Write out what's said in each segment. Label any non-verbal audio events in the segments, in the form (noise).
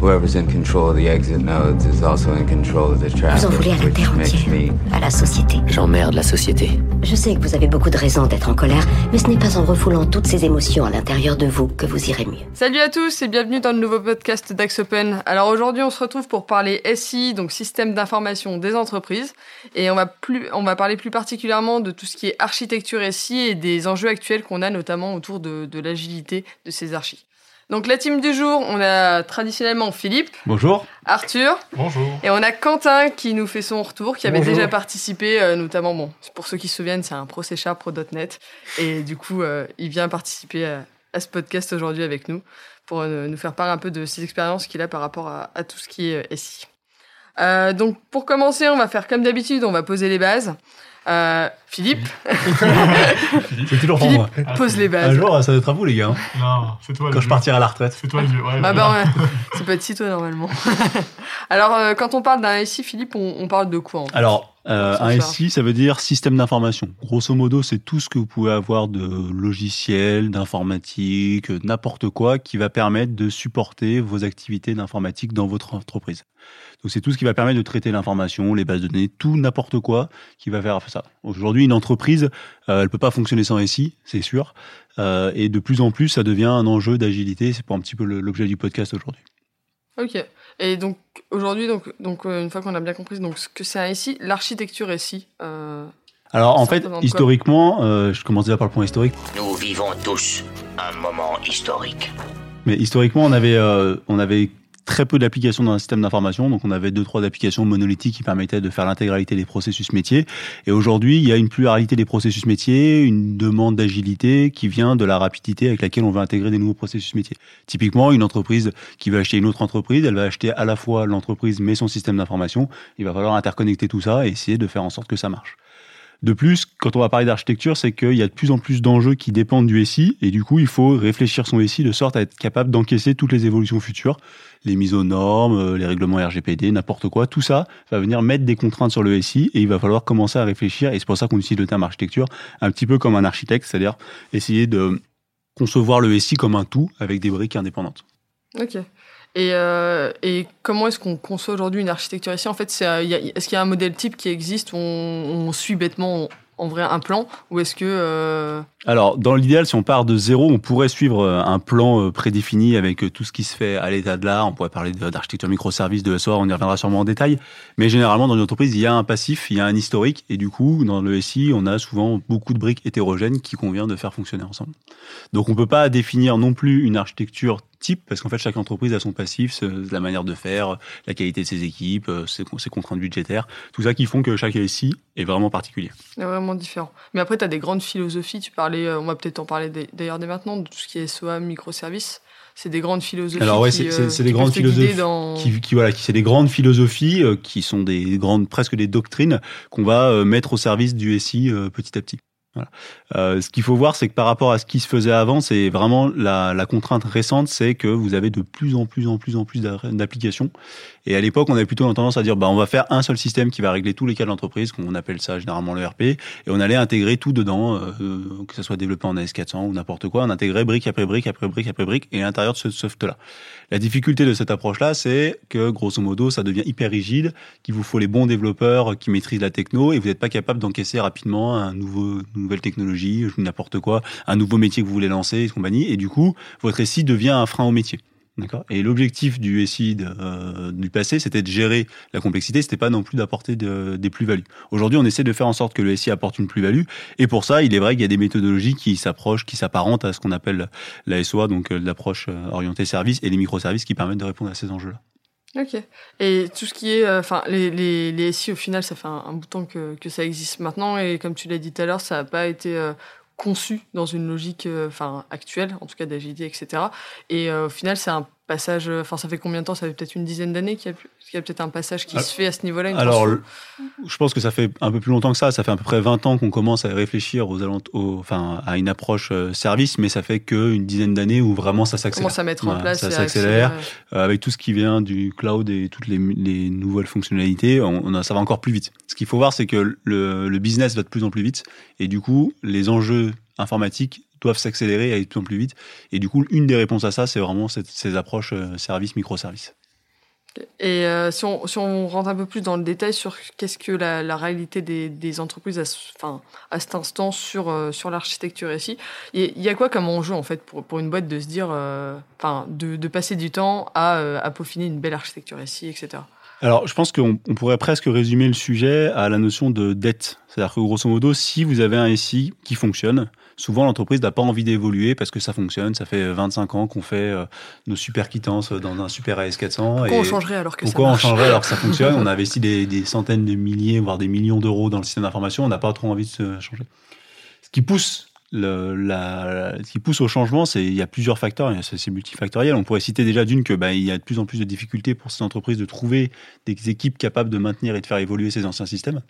Whoever's in control of the exit nodes is also in control of the Vous en traffic, voulez à la which terre makes entière, me à la société. J'emmerde la société. Je sais que vous avez beaucoup de raisons d'être en colère, mais ce n'est pas en refoulant toutes ces émotions à l'intérieur de vous que vous irez mieux. Salut à tous et bienvenue dans le nouveau podcast d'Axe Open. Alors aujourd'hui on se retrouve pour parler SI, donc système d'information des entreprises, et on va, plus, on va parler plus particulièrement de tout ce qui est architecture SI et des enjeux actuels qu'on a notamment autour de, de l'agilité de ces archis. Donc la team du jour, on a traditionnellement Philippe, Bonjour. Arthur, Bonjour. Et on a Quentin qui nous fait son retour, qui avait Bonjour. déjà participé, euh, notamment, bon, pour ceux qui se souviennent, c'est un pro C pro.net. Et du coup, euh, il vient participer à, à ce podcast aujourd'hui avec nous pour euh, nous faire part un peu de ses expériences qu'il a par rapport à, à tout ce qui est euh, SI. Euh, donc, pour commencer, on va faire comme d'habitude, on va poser les bases. Euh, Philippe, (laughs) C'est toujours pour Philippe moi. pose les Un bases. jour, ça va être à vous, les gars. hein, Non, c'est toi le Quand je partirai à la retraite. C'est toi le vieux. Ouais, Ah bah ouais, (laughs) ça peut être si tôt normalement. (laughs) Alors, euh, quand on parle d'un SI, Philippe, on, on parle de quoi en fait Alors, euh, un. SI, ça veut dire système d'information. Grosso modo, c'est tout ce que vous pouvez avoir de logiciels, d'informatique, n'importe quoi qui va permettre de supporter vos activités d'informatique dans votre entreprise. Donc, c'est tout ce qui va permettre de traiter l'information, les bases de données, tout, n'importe quoi qui va faire ça. Aujourd'hui, une entreprise, euh, elle peut pas fonctionner sans SI, c'est sûr. Euh, et de plus en plus, ça devient un enjeu d'agilité. C'est pour un petit peu l'objet du podcast aujourd'hui. Ok. Et donc aujourd'hui, donc, donc euh, une fois qu'on a bien compris donc ce que c'est un SI, l'architecture SI. Euh... Alors en fait, historiquement, euh, je commence déjà par le point historique, Nous vivons tous un moment historique. mais historiquement, on avait, euh, on avait très peu d'applications dans un système d'information, donc on avait deux trois applications monolithiques qui permettaient de faire l'intégralité des processus métiers. Et aujourd'hui, il y a une pluralité des processus métiers, une demande d'agilité qui vient de la rapidité avec laquelle on veut intégrer des nouveaux processus métiers. Typiquement, une entreprise qui va acheter une autre entreprise, elle va acheter à la fois l'entreprise mais son système d'information. Il va falloir interconnecter tout ça et essayer de faire en sorte que ça marche. De plus, quand on va parler d'architecture, c'est qu'il y a de plus en plus d'enjeux qui dépendent du SI, et du coup, il faut réfléchir son SI de sorte à être capable d'encaisser toutes les évolutions futures, les mises aux normes, euh, les règlements RGPD, n'importe quoi. Tout ça va venir mettre des contraintes sur le SI, et il va falloir commencer à réfléchir, et c'est pour ça qu'on utilise le terme architecture, un petit peu comme un architecte, c'est-à-dire essayer de concevoir le SI comme un tout avec des briques indépendantes. Ok. Et, euh, et comment est-ce qu'on conçoit aujourd'hui une architecture SI En fait, euh, est-ce qu'il y a un modèle type qui existe où on, suit bêtement en vrai un plan? Ou est-ce que euh, Alors, dans l'idéal, si on part de zéro, on pourrait suivre un plan prédéfini avec tout ce qui se fait à l'état de l'art. On pourrait parler d'architecture microservice, de SOA, on y reviendra sûrement en détail. Mais généralement, dans une entreprise, il y a un passif, il y a un historique. Et du coup, dans le SI, on a souvent beaucoup de briques hétérogènes qui convient de faire fonctionner ensemble. Donc, on peut pas définir non plus une architecture type, parce qu'en fait, chaque entreprise a son passif, la manière de faire, la qualité de ses équipes, euh, ses, ses contraintes budgétaires, tout ça qui font que chaque SI est vraiment particulier. c'est vraiment différent Mais après, tu as des grandes philosophies. Tu parlais, euh, on va peut-être en parler d'ailleurs dès maintenant, de tout ce qui est SOA, microservices. C'est des grandes philosophies. Alors ouais, c'est- euh, des grandes philosophies Dans... qui, qui voilà, qui c'est des grandes philosophies, euh, qui sont des grandes, presque des doctrines qu'on va euh, mettre au service du SI petit à petit. Voilà. Euh, ce qu'il faut voir, c'est que par rapport à ce qui se faisait avant, c'est vraiment la, la contrainte récente, c'est que vous avez de plus en plus en plus en plus d'a- d'applications. Et à l'époque, on avait plutôt tendance à dire, bah, on va faire un seul système qui va régler tous les cas de l'entreprise, qu'on appelle ça généralement le RP, et on allait intégrer tout dedans, euh, euh, que ce soit développé en AS400 ou n'importe quoi, on intégrait brique après brique après brique après brique, et à l'intérieur de ce soft-là. La difficulté de cette approche-là, c'est que grosso modo, ça devient hyper rigide, qu'il vous faut les bons développeurs qui maîtrisent la techno, et vous n'êtes pas capable d'encaisser rapidement un nouveau, une nouvelle technologie, n'importe quoi, un nouveau métier que vous voulez lancer, et et du coup, votre SI devient un frein au métier. D'accord. Et l'objectif du SI de, euh, du passé, c'était de gérer la complexité, c'était pas non plus d'apporter de- des plus-values. Aujourd'hui, on essaie de faire en sorte que le SI apporte une plus-value, et pour ça, il est vrai qu'il y a des méthodologies qui s'approchent, qui s'apparentent à ce qu'on appelle la SOA, donc euh, l'approche euh, orientée service, et les microservices qui permettent de répondre à ces enjeux-là. Ok. Et tout ce qui est, euh, enfin, les, les, les SI au final, ça fait un, un bout de temps que, que ça existe maintenant et comme tu l'as dit tout à l'heure, ça n'a pas été euh, conçu dans une logique, euh, enfin, actuelle, en tout cas d'agilité, etc. Et euh, au final, c'est un passage, euh, enfin, ça fait combien de temps? Ça fait peut-être une dizaine d'années qu'il y a, peut-être un passage qui Ah, se fait à ce niveau-là. Alors, je pense que ça fait un peu plus longtemps que ça. Ça fait à peu près 20 ans qu'on commence à réfléchir aux enfin, à une approche euh, service, mais ça fait qu'une dizaine d'années où vraiment ça s'accélère. commence à mettre en place. ça s'accélère. Euh, avec tout ce qui vient du cloud et toutes les, les nouvelles fonctionnalités, on, on a- ça va encore plus vite. Ce qu'il faut voir, c'est que le, le business va de plus en plus vite et du coup, les enjeux informatiques doivent s'accélérer et aller de plus en plus vite. Et du coup, une des réponses à ça, c'est vraiment cette- ces approches euh, services, microservices. Et euh, si, on, si on rentre un peu plus dans le détail sur qu'est-ce que la, la réalité des, des entreprises à, enfin, à cet instant sur, euh, sur l'architecture ici, il y a quoi comme enjeu en fait pour, pour une boîte de se dire, euh, enfin, de, de passer du temps à, à peaufiner une belle architecture ici, etc. Alors, je pense qu'on on pourrait presque résumer le sujet à la notion de dette. C'est-à-dire que grosso modo, si vous avez un SI qui fonctionne, souvent l'entreprise n'a pas envie d'évoluer parce que ça fonctionne. Ça fait 25 ans qu'on fait euh, nos super quittances dans un super AS400. Pourquoi et on changerait alors que pourquoi ça on changerait alors que ça (laughs) fonctionne? On a investi des, des centaines de milliers, voire des millions d'euros dans le système d'information. On n'a pas trop envie de se changer. Ce qui pousse le, la, ce qui pousse au changement, c'est il y a plusieurs facteurs, c'est c'est multifactoriel. On pourrait citer déjà d'une que bah, il y a de plus en plus de difficultés pour ces entreprises de trouver des équipes capables de maintenir et de faire évoluer ces anciens systèmes,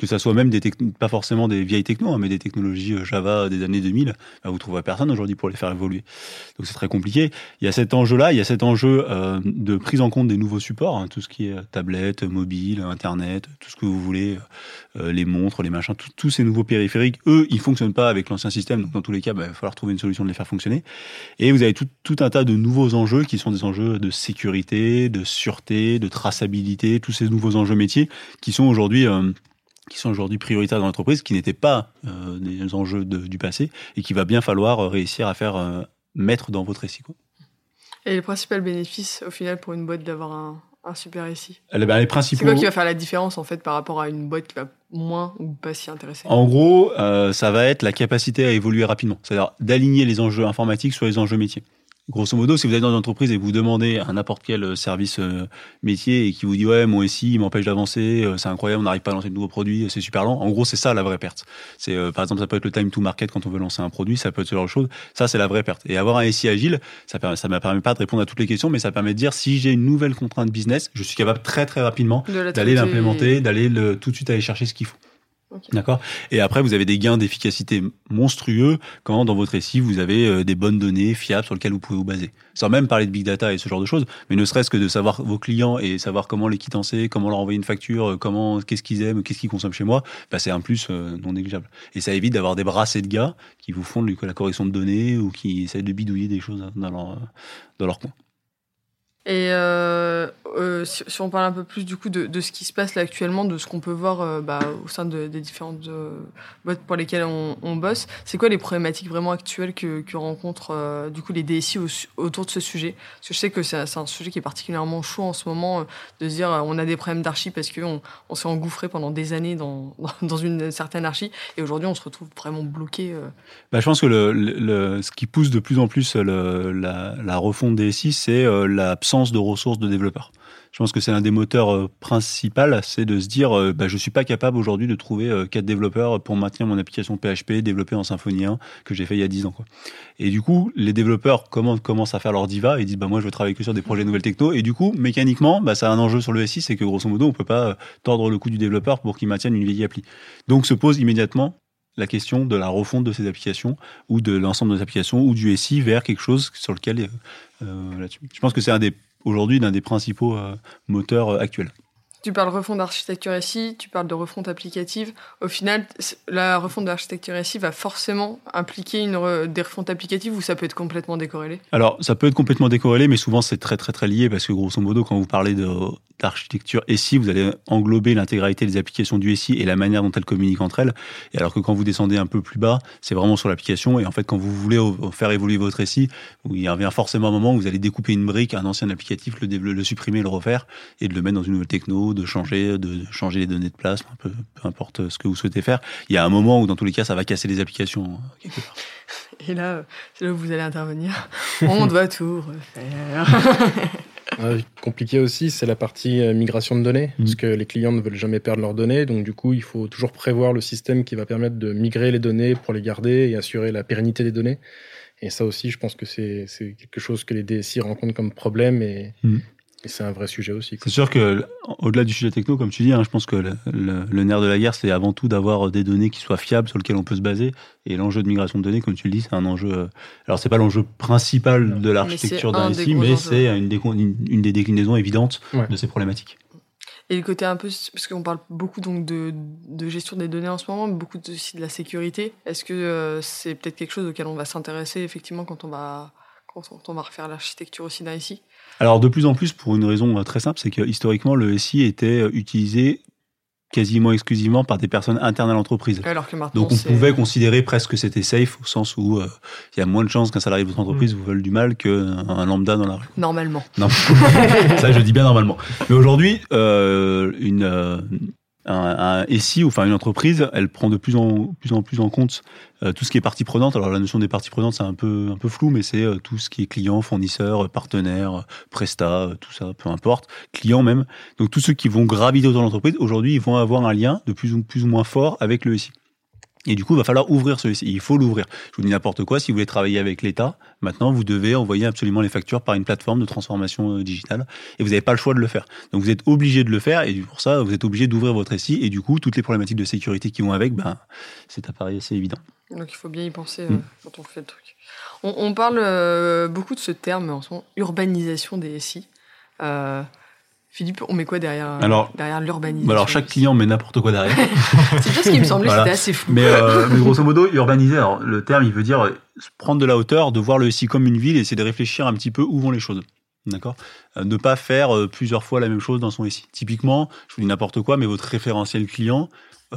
que ça soit même des pas forcément des vieilles technos, hein, mais des technologies euh, Java des années 2000. Bah, vous trouverez personne aujourd'hui pour les faire évoluer. Donc c'est très compliqué. Il y a cet enjeu-là, il y a cet enjeu euh, de prise en compte des nouveaux supports, hein, tout ce qui est tablette, mobile, internet, tout ce que vous voulez, euh, les montres, les machins, tous ces nouveaux périphériques, eux, ils fonctionnent pas avec l'ancien système. Donc dans tous les cas, bah, il va falloir trouver une solution de les faire fonctionner. Et vous avez tout, un tas de nouveaux enjeux qui sont des enjeux de sécurité, de sûreté, de traçabilité, tous ces nouveaux enjeux métiers qui sont aujourd'hui euh, qui sont aujourd'hui prioritaires dans l'entreprise, qui n'étaient pas euh, des enjeux de- du passé et qu'il va bien falloir euh, réussir à faire euh, mettre dans votre récit. Quoi. Et le principal bénéfice au final pour une boîte d'avoir un, un super Eh ben, les C'est principaux. quoi qui va faire la différence en fait par rapport à une boîte qui va moins ou pas s'y intéresser? En gros, euh, ça va être la capacité à évoluer rapidement, c'est-à-dire d'aligner les enjeux informatiques sur les enjeux métiers. Grosso modo, si vous êtes dans une entreprise et que vous demandez à n'importe quel service euh, métier et qui vous dit ouais mon SI il m'empêche d'avancer, euh, c'est incroyable, on n'arrive pas à lancer de nouveaux produits, c'est super lent. En gros, c'est ça la vraie perte. C'est euh, par exemple ça peut être le time to market quand on veut lancer un produit, ça peut être ce genre de choses. Ça c'est la vraie perte. Et avoir un SI agile, ça permet, ça ne permet pas de répondre à toutes les questions, mais ça permet de dire si j'ai une nouvelle contrainte business, je suis capable très très rapidement d'aller l'implémenter, d'aller le- tout de suite aller chercher ce qu'il faut. D'accord Et après, vous avez des gains d'efficacité monstrueux quand dans votre SI, vous avez euh, des bonnes données fiables sur lesquelles vous pouvez vous baser. Sans même parler de big data et ce genre de choses, mais ne serait-ce que de savoir vos clients et savoir comment les quittancer, comment leur envoyer une facture, euh, comment, qu'est-ce qu'ils aiment, qu'est-ce qu'ils consomment chez moi, bah, c'est un plus euh, non négligeable. Et ça évite d'avoir des brassées de gars qui vous font de la correction de données ou qui essayent de bidouiller des choses dans leur, dans leur coin. Et euh, euh, si, on parle un peu plus du coup de, ce qui se passe actuellement, de ce qu'on peut voir euh, bah, au sein de- des différentes boîtes pour lesquelles on, bosse, c'est quoi les problématiques vraiment actuelles que, rencontrent du coup les DSI au- autour de ce sujet? Parce que je sais que c'est un, sujet qui est particulièrement chaud en ce moment, de se dire on a des problèmes d'archi parce qu'on on, s'est engouffré pendant des années (laughs) dans, dans, une certaine archi et aujourd'hui on se retrouve vraiment bloqué. Bah, je pense que ce qui pousse de plus en plus la, la refonte des SI, c'est euh, l'absence de ressources de développeurs. Je pense que c'est l'un des moteurs euh, principaux, c'est de se dire, euh, bah, je suis pas capable aujourd'hui de trouver euh, quatre développeurs pour maintenir mon application PHP développée en Symfony 1 que j'ai fait il y a 10 ans. Et du coup, les développeurs commencent, à faire leur diva et disent, bah, moi, je veux travailler que sur des projets nouvelles techno. Et du coup, mécaniquement, bah, ça a un enjeu sur le SI, c'est que grosso modo, on peut pas tordre le cou du développeur pour qu'il maintienne une vieille appli. Donc, se pose immédiatement la question de la refonte de ces applications ou de l'ensemble des applications ou du SI vers quelque chose sur lequel euh, euh, là-dessus. Je pense que c'est un des aujourd'hui l'un des principaux euh, moteurs euh, actuels. Tu parles refonte d'architecture SI, tu parles de refonte applicative. Au final, la refonte d'architecture SI va forcément impliquer une re- des refontes applicatives ou ça peut être complètement décorrélé? Alors, ça peut être complètement décorrélé, mais souvent c'est très très très lié parce que grosso modo, quand vous parlez de d'architecture SI, vous allez englober l'intégralité des applications du SI et la manière dont elles communiquent entre elles. Et alors que quand vous descendez un peu plus bas, c'est vraiment sur l'application. Et en fait, quand vous voulez faire évoluer votre SI, il y revient forcément un moment où vous allez découper une brique, un ancien applicatif, le, supprimer, le refaire et de le mettre dans une nouvelle techno, de changer, de changer les données de place, peu, peu importe ce que vous souhaitez faire. Il y a un moment où dans tous les cas, ça va casser les applications. hein. Et là, euh, c'est là où vous allez intervenir. On doit tout refaire. (laughs) Euh, compliqué aussi, c'est la partie euh, migration de données, parce que les clients ne veulent jamais perdre leurs données, donc du coup, il faut toujours prévoir le système qui va permettre de migrer les données pour les garder et assurer la pérennité des données. Et ça aussi, je pense que c'est quelque chose que les DSI rencontrent comme problème et, Mm. Et c'est un vrai sujet aussi. C'est sûr que, au-delà du sujet techno, comme tu dis, hein, je pense que le, le- le nerf de la guerre, c'est avant tout d'avoir des données qui soient fiables, sur lesquelles on peut se baser. Et l'enjeu de migration de données, comme tu le dis, c'est un enjeu. euh, Alors, c'est pas l'enjeu principal de l'architecture d'un SI, mais c'est une, décon- une, une des déclinaisons évidentes Ouais. de ces problématiques. Et le côté un peu, parce qu'on parle beaucoup donc de, de gestion des données en ce moment, mais beaucoup aussi de la sécurité. Est-ce que euh, c'est peut-être quelque chose auquel on va s'intéresser effectivement quand on va quand on, va refaire l'architecture aussi d'un ici Alors, de plus en plus, pour une raison euh, très simple, c'est que historiquement, le SI était euh, utilisé quasiment exclusivement par des personnes internes à l'entreprise. Alors que maintenant, Donc on pouvait considérer presque que c'était safe au sens où euh, il y a moins de chances qu'un salarié de votre entreprise vous veuille du mal qu'un un lambda dans la rue. normalement. Non, (laughs) ça je dis bien normalement. Mais aujourd'hui, euh, une euh, un, un SI enfin une entreprise, elle prend de plus en plus en plus en compte euh, tout ce qui est partie prenante. Alors la notion des parties prenantes c'est un peu un peu flou, mais c'est euh, tout ce qui est client, fournisseur, euh, partenaire, prestat, tout ça, peu importe, client même. Donc tous ceux qui vont graviter autour de l'entreprise, aujourd'hui ils vont avoir un lien de plus ou plus ou moins fort avec le SI. Et du coup, il va falloir ouvrir ce SI. Il faut l'ouvrir. Je vous dis n'importe quoi. Si vous voulez travailler avec l'État, maintenant, vous devez envoyer absolument les factures par une plateforme de transformation euh, digitale. Et vous n'avez pas le choix de le faire. Donc, vous êtes obligé de le faire. Et pour ça, vous êtes obligé d'ouvrir votre SI. Et du coup, toutes les problématiques de sécurité qui vont avec, ben, c'est appareil assez évident. Donc il faut bien y penser euh, Mm. quand on fait le truc. On, on parle euh, beaucoup de ce terme en ce moment, urbanisation des SI. Euh, Philippe, on met quoi derrière, euh, Alors- derrière l'urbanisation Alors, chaque client met n'importe quoi derrière. (laughs) C'est bien ce qui me semblait, Voilà. c'était assez flou. Mais, euh, (laughs) mais grosso modo, urbaniser, alors, le terme, il veut dire euh, prendre de la hauteur, de voir le SI comme une ville et essayer de réfléchir un petit peu où vont les choses. D'accord? Euh, Ne pas faire plusieurs fois la même chose dans son SI. Typiquement, je vous dis n'importe quoi, mais votre référentiel client,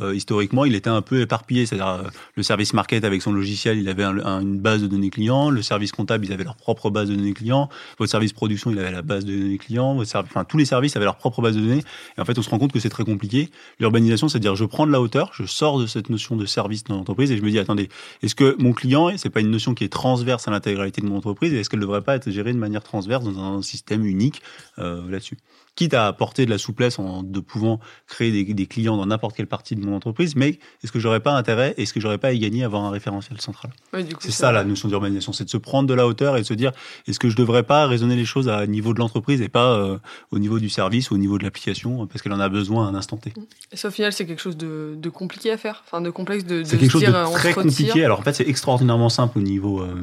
euh, historiquement, il était un peu éparpillé. C'est-à-dire, euh, le service market avec son logiciel, il avait un- un- une base de données clients. Le service comptable, ils avaient leur propre base de données clients. Votre service production, il avait la base de données clients. Votre enfin, tous les services avaient leur propre base de données. Et en fait, on se rend compte que c'est très compliqué. L'urbanisation, c'est-à-dire, je prends de la hauteur, je sors de cette notion de service dans l'entreprise et je me dis, attendez, est-ce que mon client, c'est pas une notion qui est transverse à l'intégralité de mon entreprise et est-ce qu'elle ne devrait pas être gérée de manière transverse dans un système unique euh, là-dessus? Quitte à apporter de la souplesse en de pouvant créer des, des clients dans n'importe quelle partie de mon entreprise, mais est-ce que j'aurais pas intérêt, est-ce que j'aurais pas à y gagner à avoir un référentiel central? Ouais, C'est ça la notion d'urbanisation, c'est de se prendre de la hauteur et de se dire, est-ce que je devrais pas raisonner les choses à niveau de l'entreprise et pas euh, au niveau du service, au niveau de l'application, parce qu'elle en a besoin à un instant T. Et ça, au final, c'est quelque chose de, de compliqué à faire, enfin de complexe de, de C'est quelque se chose dire, euh, de on très compliqué. Alors en fait, c'est extraordinairement simple au niveau. euh,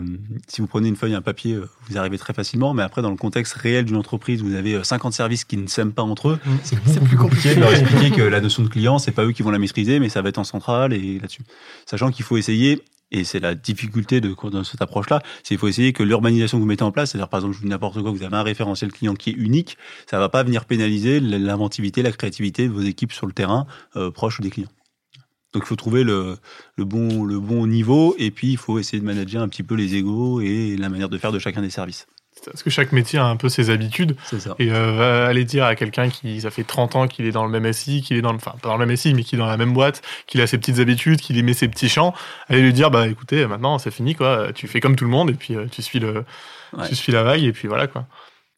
si vous prenez une feuille, un papier, euh, vous arrivez très facilement. Mais après, dans le contexte réel d'une entreprise, vous avez euh, 50 services qui ne s'aiment pas entre eux. C'est C'est plus compliqué. de leur (laughs) expliquer que la notion de client, c'est pas eux qui vont la maîtriser, mais ça va être en centrale et là-dessus. Sachant qu'il faut essayer. Et c'est la difficulté de dans cette approche-là, c'est qu'il faut essayer que l'urbanisation que vous mettez en place, c'est-à-dire par exemple, je vous dis n'importe quoi, vous avez un référentiel client qui est unique, ça va pas venir pénaliser l'inventivité, la créativité de vos équipes sur le terrain euh, proche des clients. Donc il faut trouver le, le, bon, le bon niveau et puis il faut essayer de manager un petit peu les égaux et la manière de faire de chacun des services. Parce que chaque métier a un peu ses habitudes. C'est ça. Et euh, aller dire à quelqu'un qui, ça fait 30 ans qu'il est dans le même SI, qu'il est dans le, enfin, pas dans le même SI, mais qui est dans la même boîte, qu'il a ses petites habitudes, qu'il aimait ses petits champs, aller lui dire, bah, écoutez, maintenant, c'est fini, quoi. Tu fais comme tout le monde, et puis, euh, tu suis le, Ouais. tu suis la vague, et puis voilà, quoi.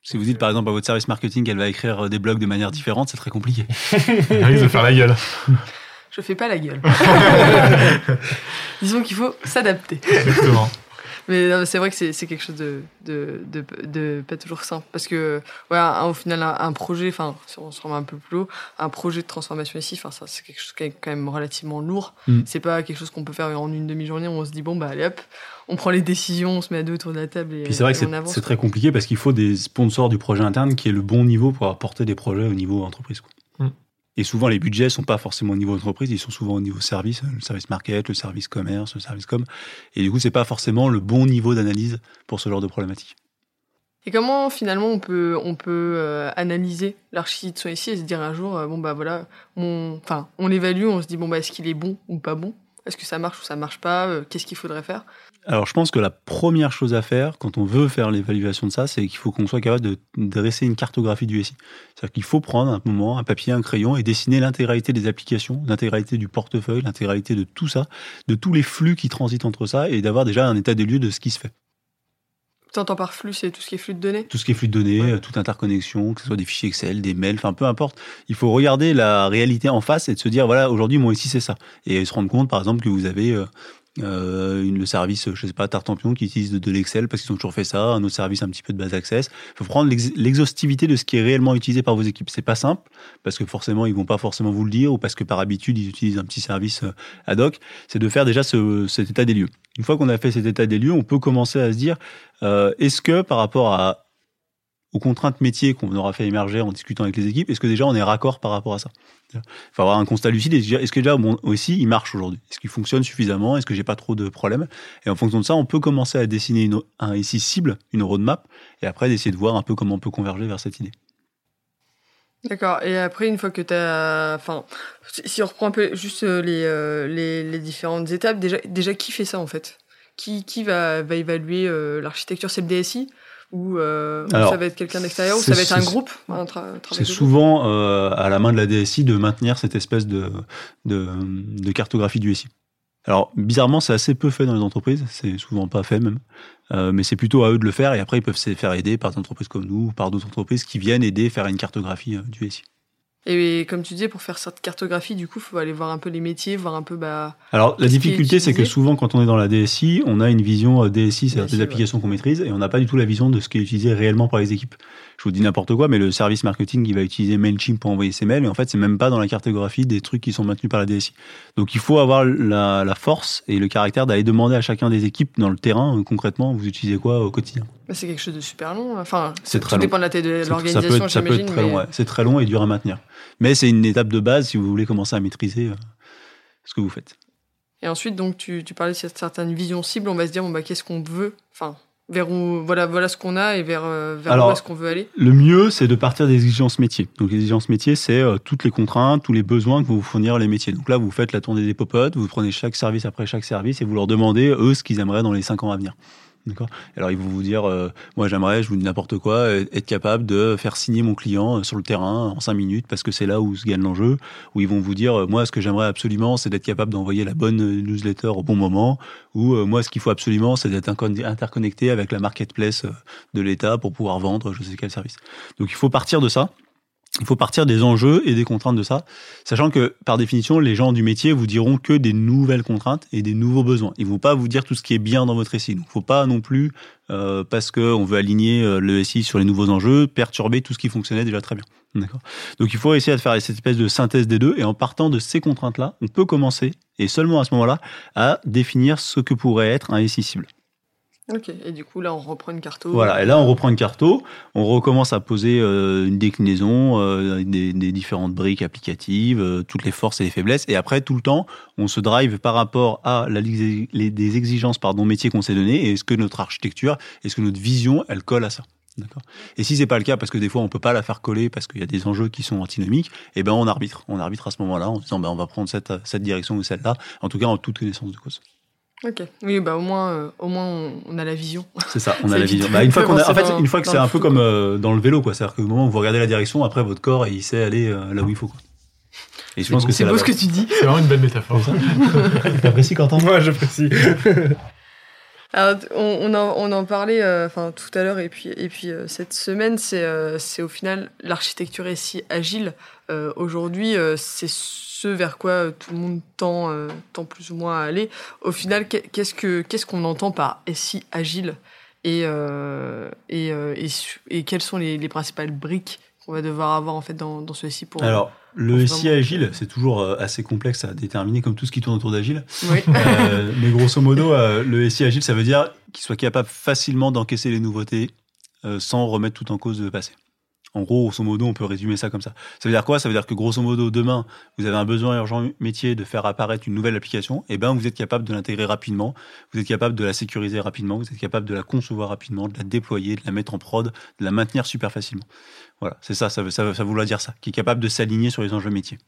Si vous dites par exemple à votre service marketing qu'elle va écrire des blogs de manière différente, c'est très compliqué. Il risque de faire la gueule. Je fais pas la gueule. (laughs) Disons qu'il faut s'adapter. Exactement. Mais c'est vrai que c'est quelque chose de, de, de, de pas toujours simple. Parce que, ouais, un- au final, un, un projet, enfin, si on se remet un peu plus haut, un projet de transformation ici, enfin, ça, c'est quelque chose qui est quand même relativement lourd. Mm. C'est pas quelque chose qu'on peut faire en une demi-journée où on se dit, bon, bah, allez hop, on prend les décisions, on se met à deux autour de la table et, Puis c'est vrai et que c'est- très compliqué parce qu'il faut des sponsors du projet interne qui est le bon niveau pour apporter des projets au niveau entreprise. quoi. Et souvent, les budgets sont pas forcément au niveau entreprise, ils sont souvent au niveau service, le service market, le service commerce, le service com. Et du coup, c'est pas forcément le bon niveau d'analyse pour ce genre de problématique. Et comment finalement on peut, on peut euh, analyser l'archi de son ici et se dire un jour, euh, bon bah voilà, on, enfin, on l'évalue, on se dit bon bah est-ce qu'il est bon ou pas bon? Est-ce que ça marche ou ça marche pas Euh, Qu'est-ce qu'il faudrait faire? Alors, je pense que la première chose à faire quand on veut faire l'évaluation de ça, c'est qu'il faut qu'on soit capable de dresser une cartographie du SI. C'est-à-dire qu'il faut prendre un moment, un papier, un crayon et dessiner l'intégralité des applications, l'intégralité du portefeuille, l'intégralité de tout ça, de tous les flux qui transitent entre ça et d'avoir déjà un état des lieux de ce qui se fait. T'entends par flux, c'est tout ce qui est flux de données Tout ce qui est flux de données, Ouais. euh, toute interconnexion, que ce soit des fichiers Excel, des mails, enfin peu importe. Il faut regarder la réalité en face et de se dire voilà aujourd'hui moi ici c'est ça et se rendre compte par exemple que vous avez euh, le service, je sais pas, Tartampion qui utilise de, l'Excel parce qu'ils ont toujours fait ça, un autre service un petit peu de base access. Il faut prendre l'ex- l'exhaustivité de ce qui est réellement utilisé par vos équipes. C'est pas simple parce que forcément ils vont pas forcément vous le dire ou parce que par habitude ils utilisent un petit service euh, ad hoc. C'est de faire déjà ce, cet état des lieux. Une fois qu'on a fait cet état des lieux, on peut commencer à se dire euh, est-ce que par rapport à aux contraintes métiers qu'on aura fait émerger en discutant avec les équipes, est-ce que déjà on est raccord par rapport à ça? Il faut avoir un constat lucide et dire est-ce que déjà mon aussi il marche aujourd'hui? Est-ce qu'il fonctionne suffisamment? Est-ce que j'ai pas trop de problèmes? Et en fonction de ça, on peut commencer à dessiner une, un SI cible, une roadmap, et après d'essayer de voir un peu comment on peut converger vers cette idée. D'accord. Et après, une fois que tu as. Enfin, si on reprend un peu juste euh, les, euh, les, les différentes étapes, déjà, déjà qui fait ça en fait? Qui, qui va, va évaluer euh, l'architecture C'est le DSI Ou, euh, Alors, ça va être quelqu'un d'extérieur Ou ça va être un groupe tra- C'est souvent euh, à la main de la DSI de maintenir cette espèce de, de, de cartographie du SI. Alors, bizarrement, c'est assez peu fait dans les entreprises, c'est souvent pas fait même, Euh, mais c'est plutôt à eux de le faire, et après, ils peuvent se faire aider par des entreprises comme nous, ou par d'autres entreprises qui viennent aider à faire une cartographie du SI. Et comme tu disais, pour faire cette cartographie, du coup, il faut aller voir un peu les métiers, voir un peu. Bah, Alors, la difficulté, c'est que souvent, quand on est dans la DSI, on a une vision euh, DSI, c'est-à-dire des ouais. applications qu'on maîtrise, et on n'a pas du tout la vision de ce qui est utilisé réellement par les équipes. Je vous dis n'importe quoi, mais le service marketing, il va utiliser MailChimp pour envoyer ses mails, et en fait, c'est même pas dans la cartographie des trucs qui sont maintenus par la DSI. Donc, il faut avoir la, la force et le caractère d'aller demander à chacun des équipes dans le terrain, euh, concrètement, vous utilisez quoi au quotidien bah, c'est quelque chose de super long. Enfin, C'est tout très long. dépend de la taille de Ça- ça peut l'organisation, être- ça peut être j'imagine. très long, mais- ouais. C'est très long et dur à maintenir. Mais c'est une étape de base si vous voulez commencer à maîtriser euh, ce que vous faites. Et ensuite, donc, tu, tu parlais de cette certaine vision cible. On va se dire, bon, bah, qu'est-ce qu'on veut Enfin, vers où. Voilà, voilà ce qu'on a et vers, euh, vers Alors, où est-ce qu'on veut aller Le mieux, c'est de partir des exigences métiers. Donc, les exigences métiers, c'est euh, toutes les contraintes, tous les besoins que vont vous fournir les métiers. Donc là, vous faites la tournée des popotes, vous prenez chaque service après chaque service et vous leur demandez, eux, ce qu'ils aimeraient dans les cinq ans à venir. Alors, ils vont vous dire, euh, moi, j'aimerais, je vous dis n'importe quoi, être capable de faire signer mon client euh, sur le terrain en cinq minutes parce que c'est là où se gagne l'enjeu. Ou ils vont vous dire, euh, moi, ce que j'aimerais absolument, c'est d'être capable d'envoyer la bonne euh, newsletter au bon moment. Ou euh, moi, ce qu'il faut absolument, c'est d'être interconnecté avec la marketplace de l'État pour pouvoir vendre je sais quel service. Donc il faut partir de ça. Il faut partir des enjeux et des contraintes de ça, sachant que par définition, les gens du métier vous diront que des nouvelles contraintes et des nouveaux besoins. Ils vont pas vous dire tout ce qui est bien dans votre SI. Donc, faut pas non plus, euh, parce que on veut aligner euh, le SI sur les nouveaux enjeux, perturber tout ce qui fonctionnait déjà très bien. Donc il faut essayer de faire cette espèce de synthèse des deux, et en partant de ces contraintes-là, on peut commencer, et seulement à ce moment-là, à définir ce que pourrait être un SI cible. Et du coup, là, on reprend une carte. Voilà, et là on reprend une carto, on recommence à poser euh, une déclinaison euh, des, différentes briques applicatives, euh, toutes les forces et les faiblesses, et après tout le temps on se drive par rapport à la, des exigences pardon métiers qu'on s'est données, et est-ce que notre architecture, est-ce que notre vision, elle colle à ça D'accord? Et si c'est pas le cas, parce que des fois on peut pas la faire coller parce qu'il y a des enjeux qui sont antinomiques, eh ben on arbitre. On arbitre à ce moment-là en disant ben on va prendre cette direction ou celle-là, en tout cas en toute connaissance de cause. Ok. Oui, bah au moins, euh, au moins, on, on a la vision. C'est ça, on (laughs) a la vision. Bah, une fois qu'on a, en fait, une fois que c'est un peu comme euh, dans le vélo, quoi. C'est-à-dire que au moment où vous regardez la direction, après votre corps, il sait aller euh, là où il faut, quoi. Et je pense que c'est beau ce que tu dis. C'est vraiment une belle métaphore. (laughs) T'apprécies, Quentin Moi, j'apprécie. (laughs) Alors, on, on, en, on en parlait euh, enfin tout à l'heure et puis, et puis euh, cette semaine, c'est euh, au final l'architecture SI agile. Euh, Aujourd'hui, euh, c'est ce vers quoi tout le monde tend, tend plus ou moins à aller. Au final, qu'est- qu'est-ce que qu'est-ce qu'on entend par SI agile et, et, et, et quelles sont les, les principales briques qu'on va devoir avoir en fait dans, dans ce SI pour Alors, le SI agile, c'est toujours euh, assez complexe à déterminer, comme tout ce qui tourne autour d'agile. Oui. Euh, mais grosso modo, euh, le SI agile, ça veut dire qu'il soit capable facilement d'encaisser les nouveautés euh, sans remettre tout en cause de passé. En gros, grosso modo, on peut résumer ça comme ça. Ça veut dire quoi? Ça veut dire que grosso modo, demain, vous avez un besoin urgent métier de faire apparaître une nouvelle application, et ben vous êtes capable de l'intégrer rapidement, vous êtes capable de la sécuriser rapidement, vous êtes capable de la concevoir rapidement, de la déployer, de la mettre en prod, de la maintenir super facilement. Voilà, c'est ça, ça veut, ça veut, ça veut dire ça, qui est capable de s'aligner sur les enjeux métiers.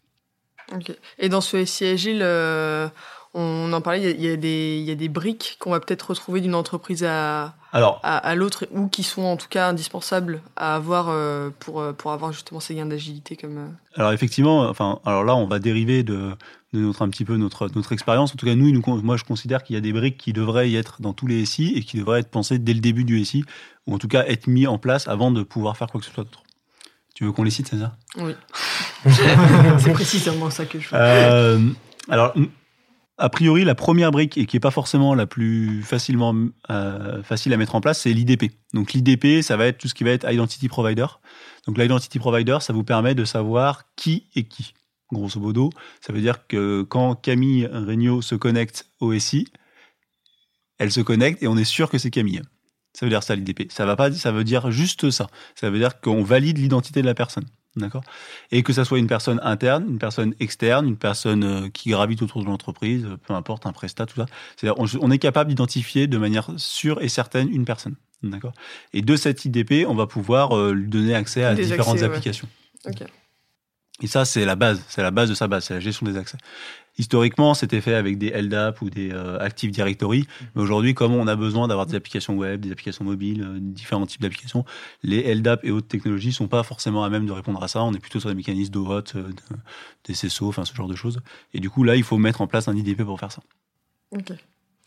Ok. Et dans ce SI agile, euh, on en parlait, il y a- y, des- il y a des briques qu'on va peut-être retrouver d'une entreprise à, Alors, à, à l'autre ou qui sont en tout cas indispensables à avoir euh, pour, euh, pour avoir justement ces gains d'agilité comme. euh, Alors effectivement, enfin, alors là, on va dériver de, de notre un petit peu notre notre expérience. En tout cas, nous, nous, moi, je considère qu'il y a des briques qui devraient y être dans tous les SI et qui devraient être pensées dès le début du SI, ou en tout cas être mis en place avant de pouvoir faire quoi que ce soit d'autre. Tu veux qu'on les cite, c'est ça Oui. (laughs) c'est précisément ça que je veux. euh, Alors, a priori, la première brique, et qui est pas forcément la plus facilement euh, facile à mettre en place, c'est l'IDP. Donc l'IDP, ça va être tout ce qui va être Identity Provider. Donc l'Identity Provider, ça vous permet de savoir qui est qui. Grosso modo, ça veut dire que quand Camille Regnault se connecte au SI, elle se connecte et on est sûr que c'est Camille. Ça veut dire ça l'IDP. Ça va pas, ça veut dire juste ça. Ça veut dire qu'on valide l'identité de la personne. D'accord Et que ça soit une personne interne, une personne externe, une personne euh, qui gravite autour de l'entreprise, euh, peu importe, un prestat, tout ça. C'est-à-dire, on, on est capable d'identifier de manière sûre et certaine une personne. D'accord Et de cette IDP, on va pouvoir euh, lui donner accès à Des différentes accès, ouais. applications. Ok. Et ça, c'est la base. C'est la base de sa base. C'est la gestion des accès. Historiquement, c'était fait avec des LDAP ou des euh, Active Directory. Mais aujourd'hui, comme on a besoin d'avoir des applications web, des applications mobiles, euh, différents types d'applications, les LDAP et autres technologies sont pas forcément à même de répondre à ça. On est plutôt sur des mécanismes d'OAuth, euh, de- des CSO, enfin ce genre de choses. Et du coup, là, il faut mettre en place un IDP pour faire ça. Ok.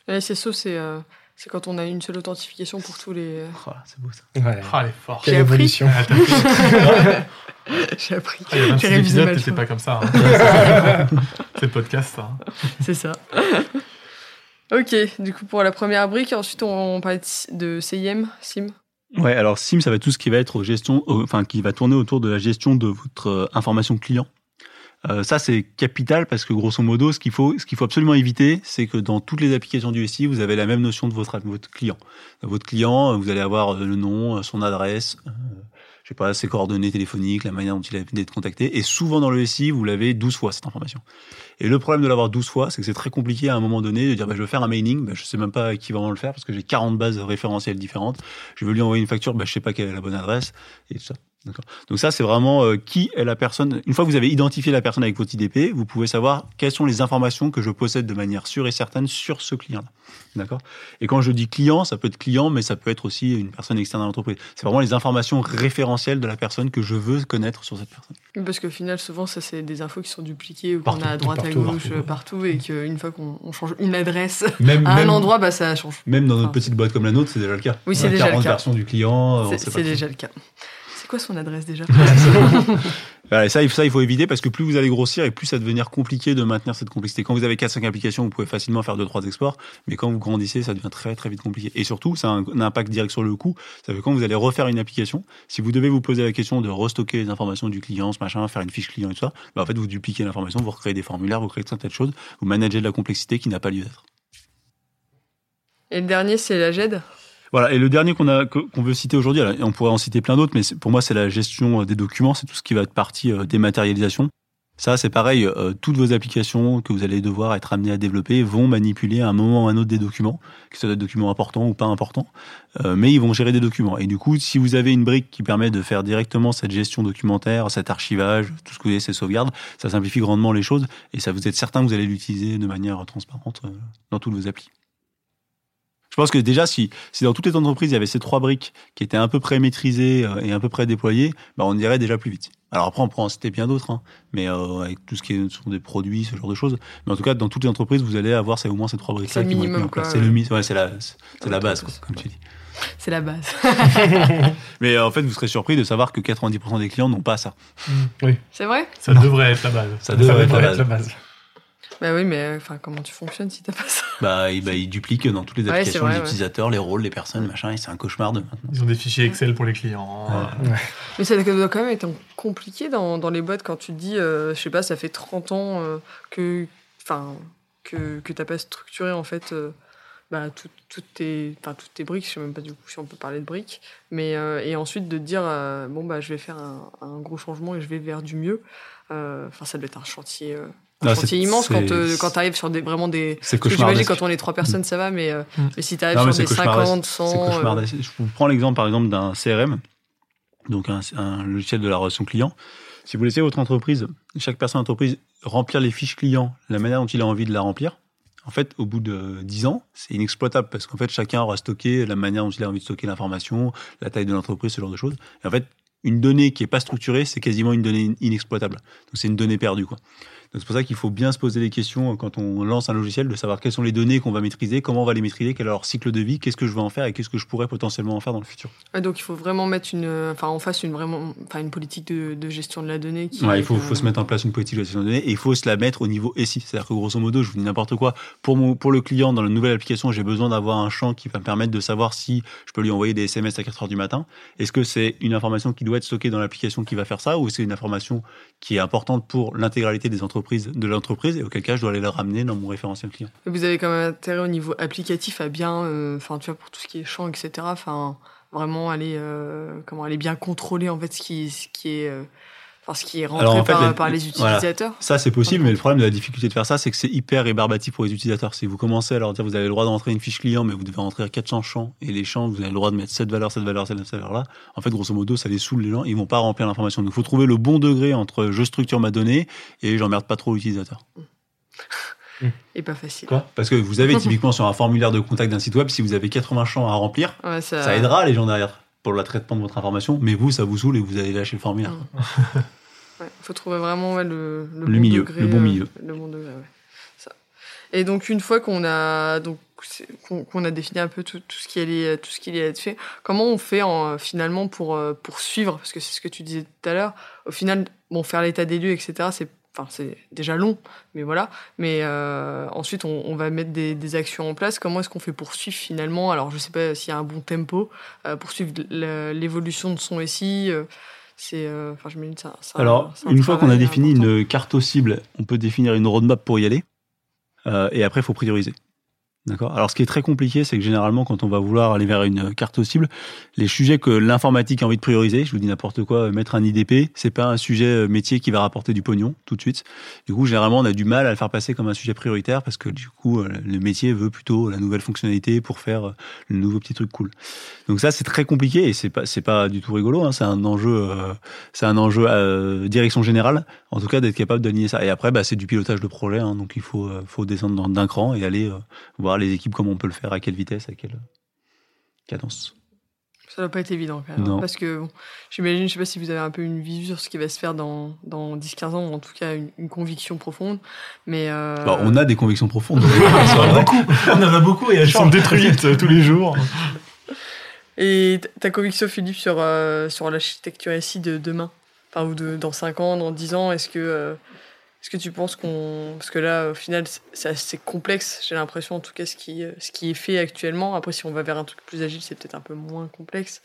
Et SSO, c'est euh, c'est quand on a une seule authentification pour tous les. Oh, c'est beau ça. Ouais. Ah, elle est forte. Quelle J'ai appris. évolution. Ah, (laughs) J'ai appris. Ah, il y a 26 J'ai révisé pas comme ça. hein. (laughs) c'est le podcast, ça. hein. C'est ça. (laughs) ok, du coup, pour la première brique, ensuite, on, on parlait de, CIM, SIM. Ouais, alors SIM, ça va être tout ce qui va être gestion, euh, enfin qui va tourner autour de la gestion de votre euh, information client. Euh, ça, c'est capital parce que grosso modo, ce qu'il faut, ce qu'il faut absolument éviter, c'est que dans toutes les applications du SI, vous avez la même notion de votre, votre client. Votre client, euh, vous allez avoir euh, le nom, euh, son adresse, euh, je sais pas, ses coordonnées téléphoniques, la manière dont il a d'être contacté. Et souvent dans le SI, vous l'avez 12 fois cette information. Et le problème de l'avoir 12 fois, c'est que c'est très compliqué à un moment donné de dire bah, je veux faire un mailing, bah, je sais même pas à qui vraiment le faire parce que j'ai 40 bases référentielles différentes. Je veux lui envoyer une facture, bah, je sais pas quelle est la bonne adresse et tout ça. Donc ça, c'est vraiment euh, qui est la personne. Une fois que vous avez identifié la personne avec votre IDP, vous pouvez savoir quelles sont les informations que je possède de manière sûre et certaine sur ce client-là. D'accord? Et quand je dis client, ça peut être client, mais ça peut être aussi une personne externe à l'entreprise. C'est vraiment les informations référentielles de la personne que je veux connaître sur cette personne. Parce qu'au final, souvent, ça, c'est des infos qui sont dupliquées ou qu'on a à droite, à partout, gauche, partout. partout, et qu'une fois qu'on on change une adresse (laughs) Même, à un même- endroit, bah, ça change. Même dans notre Enfin, petite boîte comme la nôtre, c'est déjà le cas. Oui, c'est déjà le 40 cas. versions du client. on C'est déjà le cas. C'est quoi son adresse déjà? (laughs) Voilà, ça, il- ça, il faut éviter parce que plus vous allez grossir et plus ça va devenir compliqué de maintenir cette complexité. Quand vous avez 4-5 applications, vous pouvez facilement faire 2-3 exports, mais quand vous grandissez, ça devient très très vite compliqué. Et surtout, ça a un, un impact direct sur le coût. Ça veut que quand vous allez refaire une application, si vous devez vous poser la question de restocker les informations du client, ce machin, faire une fiche client et tout ça, bah en fait, vous dupliquez l'information, vous recréez des formulaires, vous créez tout un tas de choses, vous managez de la complexité qui n'a pas lieu d'être. Et le dernier, c'est la GED. Voilà, et le dernier qu'on a qu'on veut citer aujourd'hui, on pourrait en citer plein d'autres, mais pour moi c'est la gestion euh, des documents, c'est tout ce qui va être partie euh, dématérialisation. Ça, c'est pareil, euh, toutes vos applications que vous allez devoir être amené à développer vont manipuler à un moment ou à un autre des documents, que ce soit des documents importants ou pas importants, euh, mais ils vont gérer des documents. Et du coup, si vous avez une brique qui permet de faire directement cette gestion documentaire, cet archivage, tout ce que vous voulez, ces sauvegardes, ça simplifie grandement les choses et ça vous êtes certain que vous allez l'utiliser de manière transparente dans toutes vos applis. Je pense que déjà, si, si dans toutes les entreprises, il y avait ces trois briques qui étaient à peu près maîtrisées euh, et à peu près déployées, bah, on irait déjà plus vite. Alors après, on pourra en citer bien d'autres, hein, mais euh, avec tout ce qui est sur des produits, ce genre de choses. Mais en tout cas, dans toutes les entreprises, vous allez avoir c'est au moins ces trois briques-là C'est le qui vont être minimum, en place. quoi, C'est le ouais. mi- ouais, c'est la, c'est base, quoi, comme tu dis. C'est la base. (laughs) Mais euh, en fait, vous serez surpris de savoir que 90% des clients n'ont pas ça. Oui, C'est vrai? Ça devrait être la base. Ça devrait être la base. la base. Bah oui, mais euh, enfin, comment tu fonctionnes si t'as pas ça? Bah, ils, bah, ils dupliquent dans toutes les Ouais, applications vrai, les ouais. utilisateurs, les rôles, les personnes, machin, et c'est un cauchemar de maintenant. Ils ont des fichiers Excel pour les clients. Ouais. Mais ça doit quand même être compliqué dans, dans les boîtes quand tu te dis, euh, je sais pas, ça fait 30 ans euh, que, enfin, que, que t'as pas structuré en fait euh, bah, tout- toutes, tes, enfin, toutes tes briques, je sais même pas du coup si on peut parler de briques, mais euh, et ensuite de dire, euh, bon bah je vais faire un, un gros changement et je vais vers du mieux. Euh, Enfin, ça doit être un chantier, euh, Ah, c'est- immense quand, euh, quand t'arrives sur des, vraiment des. C'est J'imagine quand on est trois personnes ça va, mais, euh, Mm. mais si t'arrives sur des cauchemardesque. 50, C'est 100. euh. Je vous prends l'exemple, par exemple, d'un CRM, donc un, un logiciel de la relation client. Si vous laissez votre entreprise, chaque personne d'entreprise, remplir les fiches clients, la manière dont il a envie de la remplir, en fait, au bout de 10 ans, c'est inexploitable parce qu'en fait, chacun aura stocké la manière dont il a envie de stocker l'information, la taille de l'entreprise, ce genre de choses. Et en fait, une donnée qui est pas structurée, c'est quasiment une donnée inexploitable. Donc, c'est une donnée perdue, quoi. Donc c'est pour ça qu'il faut bien se poser les questions euh, quand on lance un logiciel, de savoir quelles sont les données qu'on va maîtriser, comment on va les maîtriser, quel est leur cycle de vie, qu'est-ce que je vais en faire et qu'est-ce que je pourrais potentiellement en faire dans le futur. Ouais, donc il faut vraiment mettre une, enfin en face une vraiment, enfin une politique de, de gestion de la donnée. Qui Ouais, est, il faut, euh, faut se mettre en place une politique de gestion de données et il faut se la mettre au niveau SI. C'est-à-dire que grosso modo, je vous dis n'importe quoi, pour, mon, pour le client dans la nouvelle application, j'ai besoin d'avoir un champ qui va me permettre de savoir si je peux lui envoyer des SMS à 4 heures du matin. Est-ce que c'est une information qui doit être stockée dans l'application qui va faire ça ou c'est une information qui est importante pour l'intégralité des entreprises de l'entreprise et auquel cas je dois aller la ramener dans mon référentiel client. Vous avez quand même intérêt au niveau applicatif à bien, euh, enfin tu vois pour tout ce qui est champ, etc. Enfin vraiment aller, euh, comment aller bien contrôler en fait ce qui, ce qui est, euh, enfin ce qui est rentré Alors, en fait, par, les- par les voilà. utilisateurs. Ça, c'est possible, mais le problème de la difficulté de faire ça, c'est que c'est hyper rébarbatif pour les utilisateurs. Si vous commencez à leur dire, vous avez le droit d'entrer une fiche client, mais vous devez rentrer 400 champs, et les champs, vous avez le droit de mettre cette valeur, cette valeur, cette valeur-là, en fait, grosso modo, ça les saoule les gens, ils vont pas remplir l'information. Donc, il faut trouver le bon degré entre je structure ma donnée et j'emmerde pas trop l'utilisateur. (laughs) Et pas facile. Quoi? Parce que vous avez typiquement sur un formulaire de contact d'un site web, si vous avez 80 champs à remplir, Ouais, ça, ça aidera les gens derrière pour le traitement de votre information, mais vous, ça vous saoule et vous allez lâcher le formulaire. (laughs) Ouais, faut trouver vraiment ouais, le, Le bon milieu, degré, le bon euh, milieu. le bon degré, ouais. Ça. Et donc une fois qu'on a donc qu'on qu'on a défini un peu tout, tout ce qui allait tout ce qui allait être fait, comment on fait en, finalement pour euh, pour suivre? Parce que c'est ce que tu disais tout à l'heure. Au final, bon faire l'état des lieux, etc. C'est enfin c'est déjà long, mais voilà. Mais euh, ensuite on, on va mettre des, des actions en place. Comment est-ce qu'on fait pour suivre finalement? Alors je sais pas s'il y a un bon tempo euh, pour suivre l'évolution de son SI. euh, c'est euh, enfin je me dis ça. ça- Alors, une fois qu'on a défini important. une carte cible, on peut définir une roadmap pour y aller. Et après, il faut prioriser. D'accord Alors, ce qui est très compliqué, c'est que généralement, quand on va vouloir aller vers une carte cible, les sujets que l'informatique a envie de prioriser, je vous dis n'importe quoi, euh, mettre un IDP, c'est pas un sujet euh, métier qui va rapporter du pognon tout de suite. Du coup, généralement, on a du mal à le faire passer comme un sujet prioritaire parce que du coup, euh, le métier veut plutôt la nouvelle fonctionnalité pour faire le nouveau petit truc cool. Donc ça, c'est très compliqué et c'est pas c'est pas du tout rigolo. Hein, c'est un enjeu, euh, c'est un enjeu euh, direction générale. En tout cas, d'être capable d'aligner ça. Et après, bah, c'est du pilotage de projet. Hein, donc il faut faut descendre d'un cran et aller euh, voir les équipes comment on peut le faire, à quelle vitesse, à quelle cadence. Ça doit pas être évident quand même. Non. Parce que bon, j'imagine, je sais pas si vous avez un peu une vision sur ce qui va se faire dans, dans 10-15 ans, ou en tout cas une, une conviction profonde. Mais euh, Bah, on a des convictions profondes. (laughs) on en a beaucoup. On en a beaucoup et elles sont détruites euh, tous les jours. (laughs) Et ta conviction, Philippe, sur, euh, sur l'architecture SI de demain? Enfin, ou de, dans 5 ans, dans 10 ans, est-ce que, euh, est-ce que tu penses qu'on. Parce que là, au final, c'est- assez complexe, j'ai l'impression, en tout cas, ce qui, euh, ce qui est fait actuellement. Après, si on va vers un truc plus agile, c'est peut-être un peu moins complexe.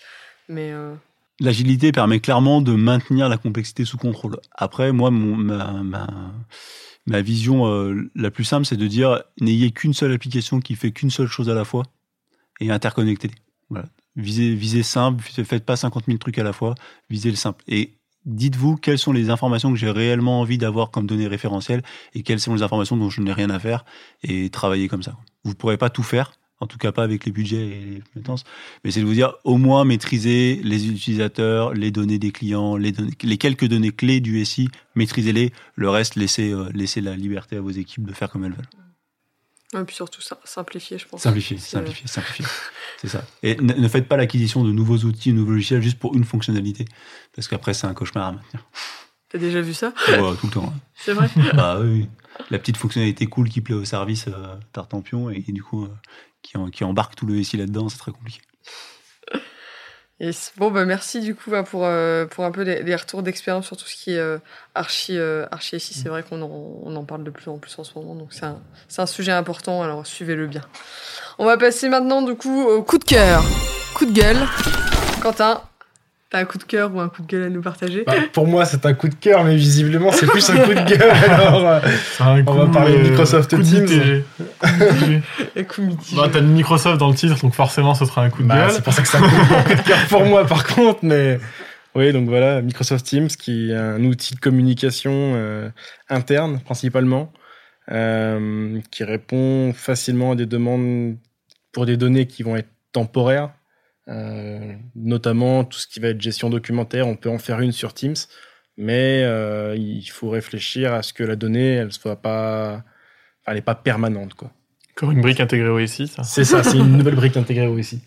Mais. euh, L'agilité permet clairement de maintenir la complexité sous contrôle. Après, moi, ma, ma vision euh, la plus simple, c'est de dire n'ayez qu'une seule application qui fait qu'une seule chose à la fois et interconnectez. Voilà. Visez, visez simple, faites pas 50 000 trucs à la fois, visez le simple. Et dites-vous quelles sont les informations que j'ai réellement envie d'avoir comme données référentielles et quelles sont les informations dont je n'ai rien à faire et travaillez comme ça. Vous pourrez pas tout faire, en tout cas pas avec les budgets et les compétences, mais c'est de vous dire au moins maîtriser les utilisateurs, les données des clients, les quelques données clés du SI, maîtrisez-les. Le reste, laissez, euh, laissez la liberté à vos équipes de faire comme elles veulent. Et puis surtout, sim- simplifier, je pense. Simplifier, simplifier, simplifier. (laughs) C'est ça. Et ne, ne faites pas l'acquisition de nouveaux outils, de nouveaux logiciels juste pour une fonctionnalité, parce qu'après c'est un cauchemar à maintenir. T'as déjà vu ça? Tout le temps. C'est vrai? (laughs) Bah oui, oui. La petite fonctionnalité cool qui plaît au service euh, Tartampion et, et du coup euh, qui, en- qui embarque tout le SI là-dedans, c'est très compliqué. (laughs) Bon, bah merci du coup bah, pour, euh, pour un peu les, retours d'expérience sur tout ce qui est euh, archi, euh, archi SI. C'est vrai qu'on en, on en parle de plus en plus en ce moment, donc c'est un, c'est un sujet important, alors suivez-le bien. On va passer maintenant du coup au coup de cœur, coup de gueule. Quentin, t'as un coup de cœur ou un coup de gueule à nous partager Bah, pour moi, c'est un coup de cœur, mais visiblement, c'est plus un coup de gueule. (laughs) Alors, euh, un On va parler de Microsoft coup de Teams. mitigé. (laughs) Bah, t'as Microsoft dans le titre, donc forcément ce sera un coup de bah, gueule. c'est pour ça que c'est un coup, un coup de cœur pour moi, par contre. Mais oui, donc voilà, Microsoft Teams, qui est un outil de communication euh, interne, principalement, euh, qui répond facilement à des demandes pour des données qui vont être temporaires. Euh, notamment tout ce qui va être gestion documentaire, on peut en faire une sur Teams, mais euh, il faut réfléchir à ce que la donnée, elle soit pas, elle est pas permanente, quoi. Encore une brique intégrée au SI, ça. C'est ça, c'est une (laughs) nouvelle brique intégrée aussi.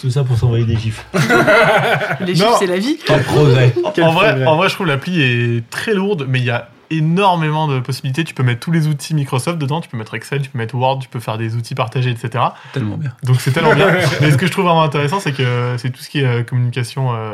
Tout ça pour s'envoyer des gifs. (laughs) Les Non. c'est la vie. En progrès. En, Quel en vrai, progrès. en vrai, je trouve l'appli est très lourde, mais il y a énormément de possibilités. Tu peux mettre tous les outils Microsoft dedans. Tu peux mettre Excel, tu peux mettre Word, tu peux faire des outils partagés, etc. Tellement bien. Donc c'est tellement bien. (laughs) Mais ce que je trouve vraiment intéressant, c'est que c'est tout ce qui est euh, communication euh,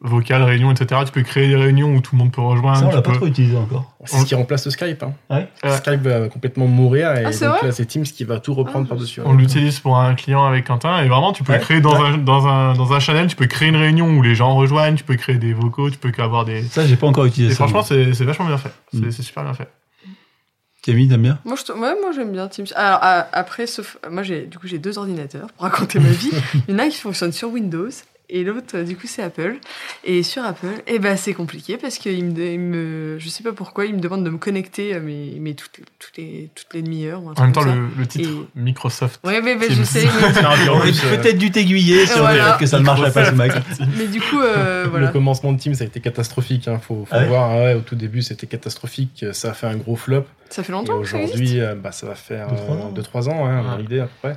vocale, réunion, etc. Tu peux créer des réunions où tout le monde peut rejoindre. Ça, on l'a pas peux- trop utilisé encore. C'est ce qui remplace le Skype. Hein. Ouais. Skype va complètement mourir et Ah, c'est donc là c'est Teams qui va tout reprendre Ah, par-dessus. On l'utilise pour un client avec Quentin et vraiment tu peux Ouais, créer dans, ouais. un, dans, un, dans un channel, tu peux créer une réunion où les gens rejoignent, tu peux créer des vocaux, tu peux avoir des... Ça, j'ai pas encore utilisé Et ça. franchement c'est vachement bien fait, c'est Mm. c'est super bien fait. Camille, t'aimes bien Moi, je, ouais, moi j'aime bien Teams. Alors à- après, sauf moi j'ai du coup j'ai deux ordinateurs pour raconter ma vie. (laughs) Il y en a un qui fonctionne sur Windows et l'autre euh, du coup c'est Apple. Et sur Apple, eh ben c'est compliqué parce que il me, il me, je sais pas pourquoi, il me demande de me connecter euh, mais, mais toutes, toutes les toutes les demi-heures. En même temps ça. le, le titre Et- Microsoft. Ouais, mais, mais je sais. Mais, peut-être dû t'aiguiller sur Voilà. le fait que ça ne marcherait pas ce Mac. (laughs) mais du coup, euh, Le commencement de Teams a été catastrophique. Hein. Faut, faut Ah ouais voir. Ah ouais, au tout début, c'était catastrophique. Ça a fait un gros flop. Ça fait longtemps que ça aujourd'hui, euh, bah, ça va faire Deux, trois ans. 2-3 ans, hein, dans Ouais. l'idée à peu près.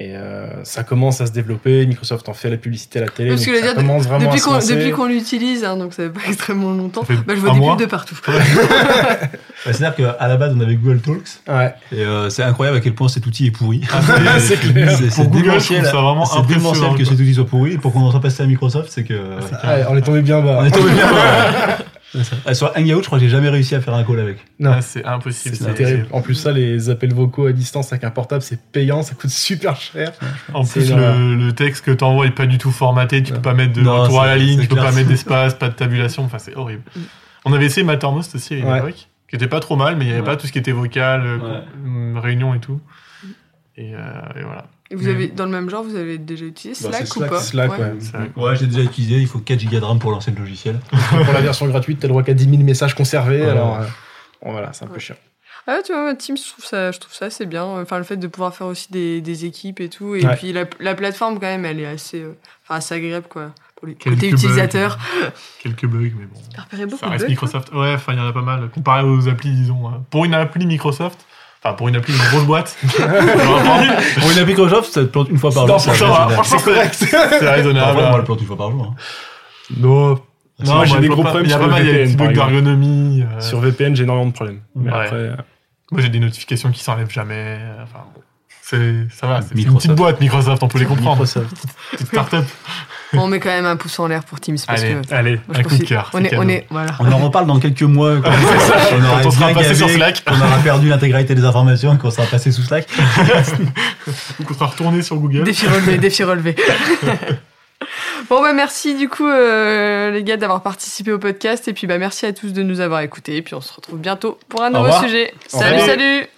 Et euh, ça commence à se développer. Microsoft en fait la publicité à la télé. Parce que ça dire, commence vraiment Depuis à se qu'on lancer. depuis qu'on l'utilise, hein, donc ça fait pas (laughs) extrêmement longtemps, bah, je vois des mois. pubs de partout. (laughs) C'est-à-dire qu'à la base, on avait Google Talks. Ouais. Et euh, c'est incroyable à quel point cet outil est pourri. Ah, C'est (laughs) clair. C'est démentiel, c'est démentiel que cet outil soit pourri. Et pour qu'on en soit passé à Microsoft, c'est que. Ouais, on est tombé bien bas. On est tombé bien. Ça. Ah, Sur Hangout, je crois que j'ai jamais réussi à faire un call avec. Non. Ah, c'est impossible. C'est terrible. En plus, ça, les appels vocaux à distance avec un portable, c'est payant, ça coûte (laughs) super cher. En plus, le, le texte que t'envoies est pas du tout formaté. Tu peux pas mettre de Non, retour à la ligne, tu peux pas mettre d'espace, pas de tabulation. Enfin, c'est horrible. On avait essayé Mattermost aussi à une Ouais. époque, qui était pas trop mal, mais il y avait Ouais. pas tout ce qui était vocal, euh, Ouais. hum, réunion et tout. Et, euh, et voilà. Et vous avez, dans le même genre, vous avez déjà utilisé Bah, Slack c'est ou pas Slack, ouais. C'est- Ouais, j'ai déjà utilisé. Il faut 4 Go de RAM pour lancer le logiciel. (laughs) Pour la version gratuite, t'as le droit qu'à 10 000 messages conservés. Ouais. Alors, euh, bon, voilà, c'est un peu Ouais. chiant. Ah ouais, tu vois, Teams, je trouve ça, je trouve ça assez bien. Enfin, le fait de pouvoir faire aussi des, des équipes et tout. Et Ouais. puis la, la plateforme, quand même, elle est assez, euh, enfin, assez agréable, quoi. Pour les Quelques côtés bugs. utilisateurs. (laughs) Quelques bugs, mais bon. Beaucoup Ça de reste bugs, Microsoft. Ouais, enfin, il y en a pas mal. Comparé aux applis, disons. hein. Pour une appli Microsoft, enfin, pour une appli d'une grosse boîte. (laughs) Pour une appli Microsoft, ça te plante une fois par Non, jour. franchement, c'est correct. C'est raisonnable. moi, elle plante une fois par jour. hein. Non, moi, non, j'ai des gros problèmes Il y a sur pas le mal, il y a des VPN, petits par bugs exemple. d'ergonomie. euh, Sur VPN, j'ai énormément de problèmes. Mais après, euh, Moi, j'ai des notifications qui s'enlèvent jamais. euh, Enfin, bon. C'est, ça va, c'est une Microsoft. petite boîte, Microsoft, on peut les comprendre. Microsoft. (laughs) Petite start-up. On met quand même un pouce en l'air pour Teams. Parce Allez, que, allez, moi, un coup de cœur. On est, on est, voilà. On en reparle dans quelques mois. Quand, on, aura Quand on sera passé sur Slack. On aura perdu l'intégralité des informations et qu'on sera passé sous Slack. (laughs) Donc, on sera retourné sur Google. Défi relevé, défi relevé. (laughs) bon, bah, merci du coup, euh, les gars, d'avoir participé au podcast. Et puis, bah, merci à tous de nous avoir écoutés. Et puis, on se retrouve bientôt pour un nouveau sujet. Salut, salut!